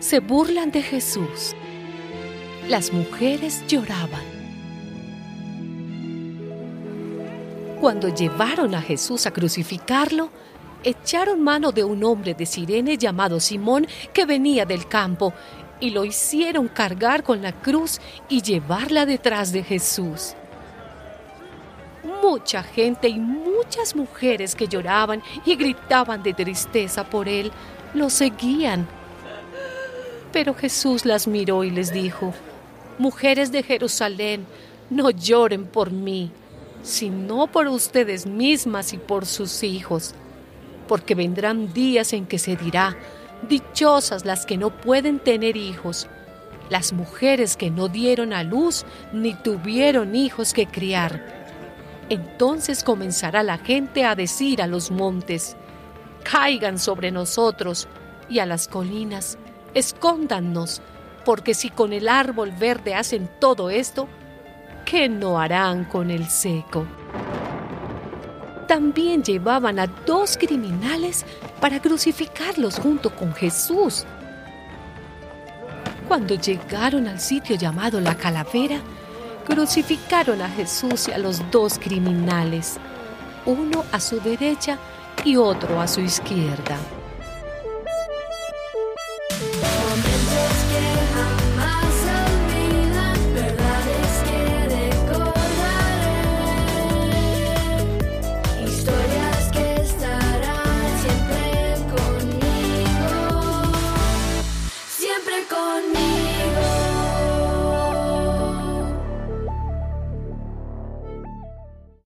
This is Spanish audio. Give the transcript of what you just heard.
se burlan de Jesús. Las mujeres lloraban. Cuando llevaron a Jesús a crucificarlo, echaron mano de un hombre de Sirene llamado Simón que venía del campo y lo hicieron cargar con la cruz y llevarla detrás de Jesús. Mucha gente y muchas mujeres que lloraban y gritaban de tristeza por él lo seguían. Pero Jesús las miró y les dijo, Mujeres de Jerusalén, no lloren por mí, sino por ustedes mismas y por sus hijos, porque vendrán días en que se dirá, Dichosas las que no pueden tener hijos, las mujeres que no dieron a luz ni tuvieron hijos que criar. Entonces comenzará la gente a decir a los montes, caigan sobre nosotros, y a las colinas, escóndannos, porque si con el árbol verde hacen todo esto, ¿qué no harán con el seco? También llevaban a dos criminales para crucificarlos junto con Jesús. Cuando llegaron al sitio llamado la calavera, crucificaron a Jesús y a los dos criminales, uno a su derecha y otro a su izquierda.